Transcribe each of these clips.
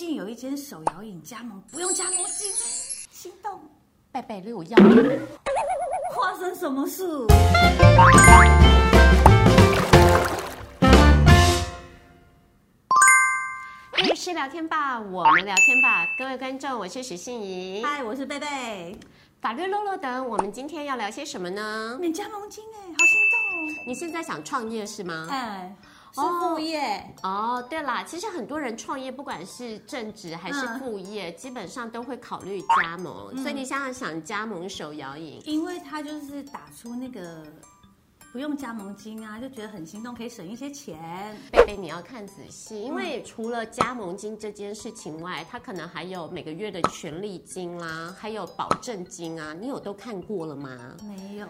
近有一间手摇饮加盟，不用加盟金，心动。贝贝六幺发生什么事？律师聊天吧，我们聊天吧，各位观众，我是许信仪，嗨，我是贝贝。法律落落等，我们今天要聊些什么呢？免加盟金哎，好心动哦！你现在想创业是吗？哎。是副业哦，哦，对啦，其实很多人创业，不管是正职还是副业，嗯、基本上都会考虑加盟。嗯、所以你想想，加盟手摇饮，因为他就是打出那个不用加盟金啊，就觉得很心动，可以省一些钱。贝贝，你要看仔细，因为除了加盟金这件事情外，他可能还有每个月的权利金啦、啊，还有保证金啊，你有都看过了吗？没有。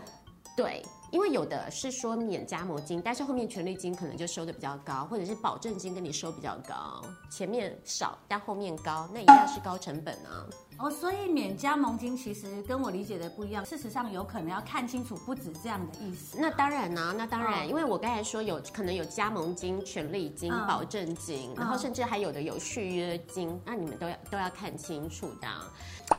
对。因为有的是说免加盟金，但是后面权利金可能就收的比较高，或者是保证金跟你收比较高，前面少但后面高，那一样是高成本啊。哦，所以免加盟金其实跟我理解的不一样，事实上有可能要看清楚，不止这样的意思。那当然呢、啊，那当然，哦、因为我刚才说有可能有加盟金、权利金、嗯、保证金，然后甚至还有的有续约金，嗯、那你们都要都要看清楚的。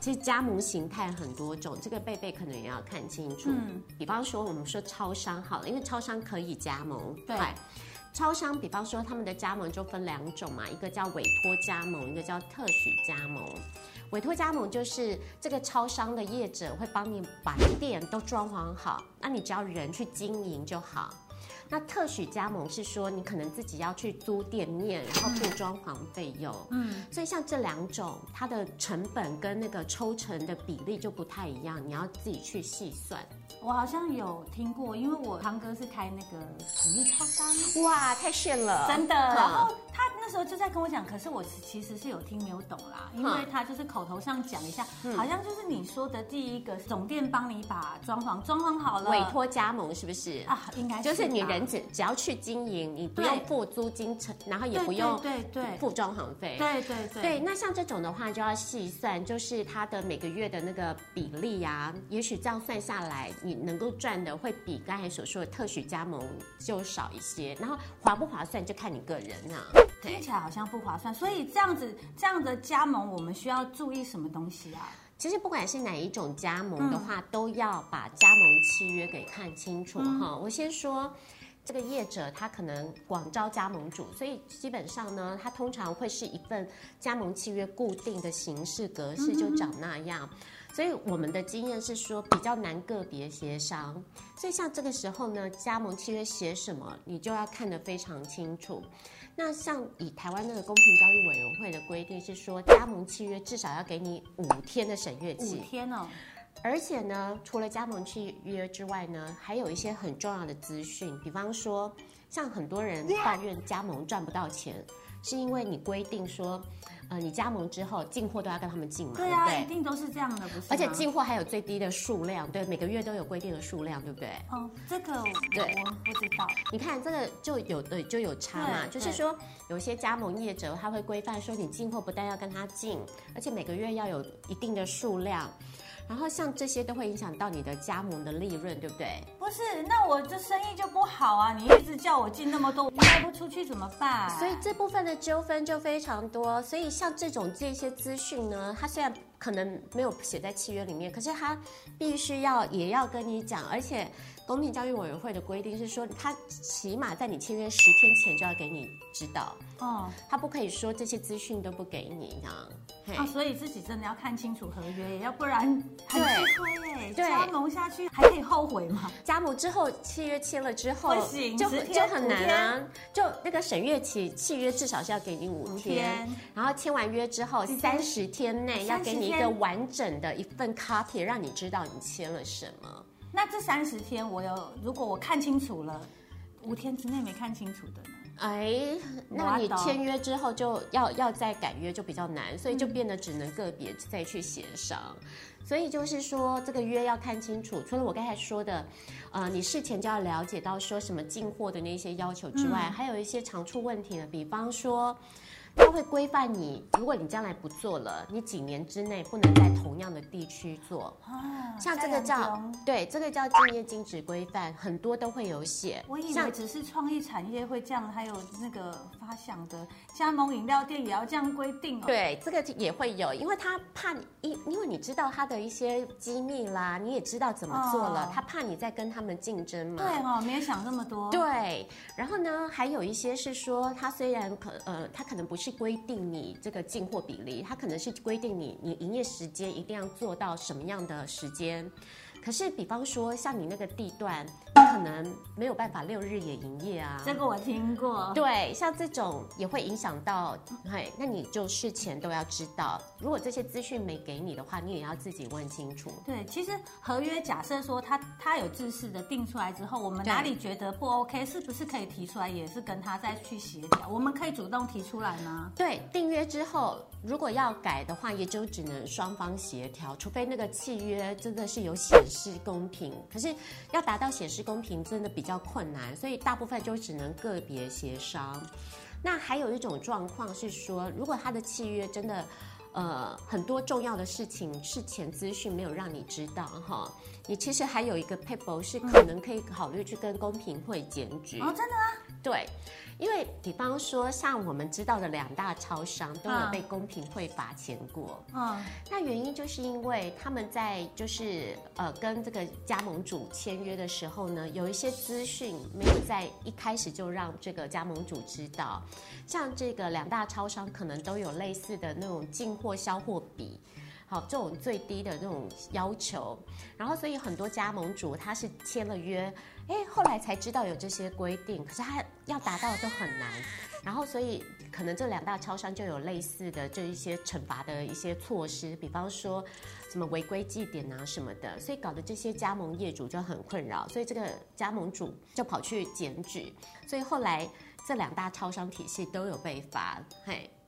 其实加盟形态很多种，这个贝贝可能也要看清楚。嗯，比方说我们说超商好了，因为超商可以加盟。对，超商比方说他们的加盟就分两种嘛，一个叫委托加盟，一个叫特许加盟。委托加盟就是这个超商的业者会帮你把店都装潢好，那你只要人去经营就好。那特许加盟是说，你可能自己要去租店面，然后付装潢费用。嗯，所以像这两种，它的成本跟那个抽成的比例就不太一样，你要自己去细算。我好像有听过，因为我堂哥是开那个统一超商，哇，太炫了，真的。然后他那时候就在跟我讲，可是我其实是有听没有懂啦，因为他就是口头上讲一下，嗯、好像就是你说的第一个总店帮你把装潢装潢好了，委托加盟是不是啊？应该是就是你人。只只要去经营，你不用付租金，成然后也不用对对付装潢费。对对对。对，那像这种的话，就要细算，就是它的每个月的那个比例啊，也许这样算下来，你能够赚的会比刚才所说的特许加盟就少一些。然后划不划算，就看你个人啊。听起来好像不划算，所以这样子这样的加盟，我们需要注意什么东西啊？其实不管是哪一种加盟的话，嗯、都要把加盟契约给看清楚哈。嗯、我先说。这个业者他可能广招加盟主，所以基本上呢，他通常会是一份加盟契约固定的形式格式，就长那样。所以我们的经验是说比较难个别协商。所以像这个时候呢，加盟契约写什么，你就要看得非常清楚。那像以台湾那个公平交易委员会的规定是说，加盟契约至少要给你五天的审阅期。五天哦。而且呢，除了加盟契约之外呢，还有一些很重要的资讯，比方说，像很多人抱怨加盟赚不到钱，是因为你规定说，呃，你加盟之后进货都要跟他们进嘛，对啊，对对一定都是这样的，不是？而且进货还有最低的数量，对，每个月都有规定的数量，对不对？哦，这个对，我不知道。你看这个就有的就有差嘛，就是说有些加盟业者他会规范说，你进货不但要跟他进，而且每个月要有一定的数量。然后像这些都会影响到你的加盟的利润，对不对？不是，那我这生意就不好啊！你一直叫我进那么多，我卖不出去怎么办？所以这部分的纠纷就非常多。所以像这种这些资讯呢，它虽然可能没有写在契约里面，可是它必须要也要跟你讲，而且。公平交易委员会的规定是说，他起码在你签约十天前就要给你知道哦，他不可以说这些资讯都不给你啊。啊，所以自己真的要看清楚合约，要不然很吃亏哎。对，加盟下去还可以后悔吗？加盟之后契约签了之后，就就很难啊。就那个审阅期，契约至少是要给你五天，然后签完约之后三十天内要给你一个完整的一份 copy，让你知道你签了什么。那这三十天，我有如果我看清楚了，五天之内没看清楚的呢？哎，那你签约之后就要要再改约就比较难，所以就变得只能个别再去协商。嗯、所以就是说，这个约要看清楚。除了我刚才说的，呃，你事前就要了解到说什么进货的那些要求之外，嗯、还有一些常出问题呢，比方说。它会规范你，如果你将来不做了，你几年之内不能在同样的地区做。啊，像这个叫对，这个叫竞业禁止规范，很多都会有写。我以为只是创意产业会这样，还有那个发想的加盟饮料店也要这样规定哦。对，这个也会有，因为他怕你，因因为你知道他的一些机密啦，你也知道怎么做了，哦、他怕你在跟他们竞争嘛。对哦，没有想那么多。对，然后呢，还有一些是说，他虽然可呃，他可能不是。规定你这个进货比例，它可能是规定你你营业时间一定要做到什么样的时间。可是，比方说像你那个地段，你可能没有办法六日也营业啊。这个我听过。对，像这种也会影响到，嘿，那你就事前都要知道。如果这些资讯没给你的话，你也要自己问清楚。对，其实合约假设说他他有正式的定出来之后，我们哪里觉得不 OK，是不是可以提出来，也是跟他再去协调？我们可以主动提出来吗？对，订约之后如果要改的话，也就只能双方协调，除非那个契约真的是有显示。是公平，可是要达到显示公平真的比较困难，所以大部分就只能个别协商。那还有一种状况是说，如果他的契约真的，呃，很多重要的事情事前资讯没有让你知道哈，你其实还有一个 paper 是可能可以考虑去跟公平会检举。哦，真的吗？对。因为比方说，像我们知道的两大超商都有被公平会罚钱过。嗯，那原因就是因为他们在就是呃跟这个加盟主签约的时候呢，有一些资讯没有在一开始就让这个加盟主知道。像这个两大超商可能都有类似的那种进货销货比，好，这种最低的那种要求。然后所以很多加盟主他是签了约。哎，后来才知道有这些规定，可是他要达到都很难，然后所以可能这两大超商就有类似的这一些惩罚的一些措施，比方说什么违规记点啊什么的，所以搞得这些加盟业主就很困扰，所以这个加盟主就跑去检举，所以后来这两大超商体系都有被罚。嘿，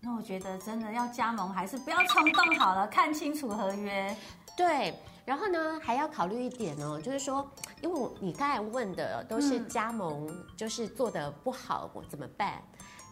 那我觉得真的要加盟还是不要冲动好了，看清楚合约。对。然后呢，还要考虑一点哦，就是说，因为你刚才问的都是加盟，就是做的不好，我怎么办？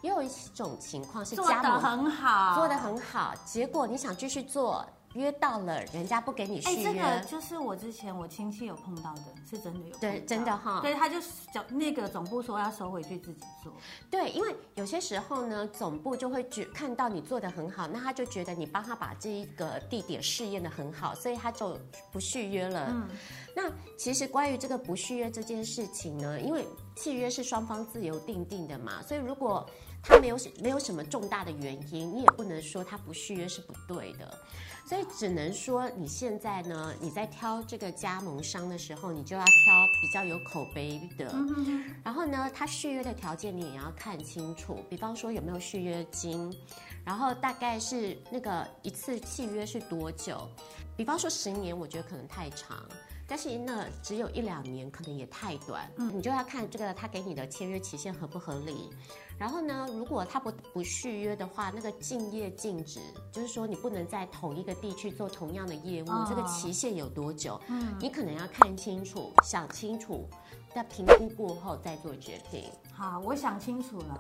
也有一种情况是加盟做得很好，做的很好，结果你想继续做。约到了，人家不给你续约。哎，这个就是我之前我亲戚有碰到的，是真的有。对，真的哈。对，他就讲那个总部说要收回去自己做。对，因为有些时候呢，总部就会觉看到你做的很好，那他就觉得你帮他把这一个地点试验的很好，所以他就不续约了。嗯。那其实关于这个不续约这件事情呢，因为契约是双方自由订定的嘛，所以如果他没有没有什么重大的原因，你也不能说他不续约是不对的。所以只能说，你现在呢，你在挑这个加盟商的时候，你就要挑比较有口碑的。然后呢，他续约的条件你也要看清楚，比方说有没有续约金，然后大概是那个一次契约是多久？比方说十年，我觉得可能太长。但是那只有一两年，可能也太短。嗯，你就要看这个他给你的签约期限合不合理。然后呢，如果他不不续约的话，那个竞业禁止，就是说你不能在同一个地区做同样的业务，哦、这个期限有多久？嗯，你可能要看清楚、想清楚，在评估过后再做决定。好，我想清楚了。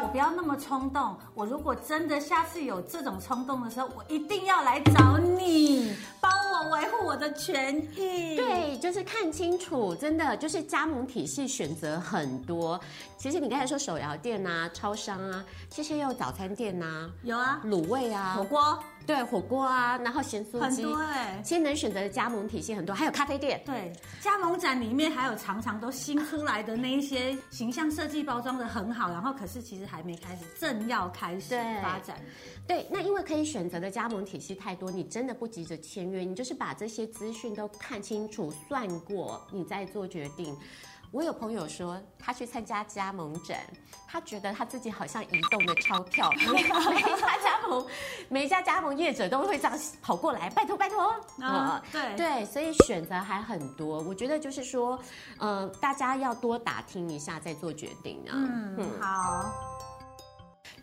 我不要那么冲动。我如果真的下次有这种冲动的时候，我一定要来找你，帮我维护我的权益。对，就是看清楚，真的就是加盟体系选择很多。其实你刚才说手摇店啊、超商啊，其实也有早餐店啊，有啊，卤味啊，火锅。对火锅啊，然后咸酥鸡，很多哎，其实能选择的加盟体系很多，还有咖啡店。对，加盟展里面还有常常都新出来的那一些形象设计包装的很好，然后可是其实还没开始，正要开始发展。对，对，那因为可以选择的加盟体系太多，你真的不急着签约，你就是把这些资讯都看清楚、算过，你再做决定。我有朋友说，他去参加加盟展，他觉得他自己好像移动的钞票，每 一家加盟，每一家加盟业者都会这样跑过来，拜托拜托。啊，对对，所以选择还很多。我觉得就是说，呃，大家要多打听一下再做决定啊。嗯，嗯好。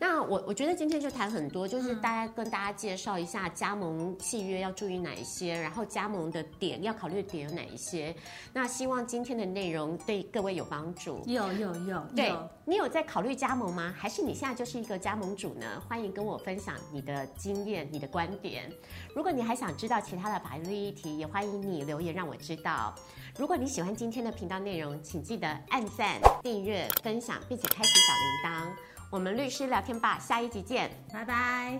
那我我觉得今天就谈很多，就是大家跟大家介绍一下加盟契约要注意哪一些，然后加盟的点要考虑的点有哪一些。那希望今天的内容对各位有帮助。有有有，对，你有在考虑加盟吗？还是你现在就是一个加盟主呢？欢迎跟我分享你的经验、你的观点。如果你还想知道其他的法律议题，也欢迎你留言让我知道。如果你喜欢今天的频道内容，请记得按赞、订阅、分享，并且开启小铃铛。我们律师聊天吧，下一集见，拜拜。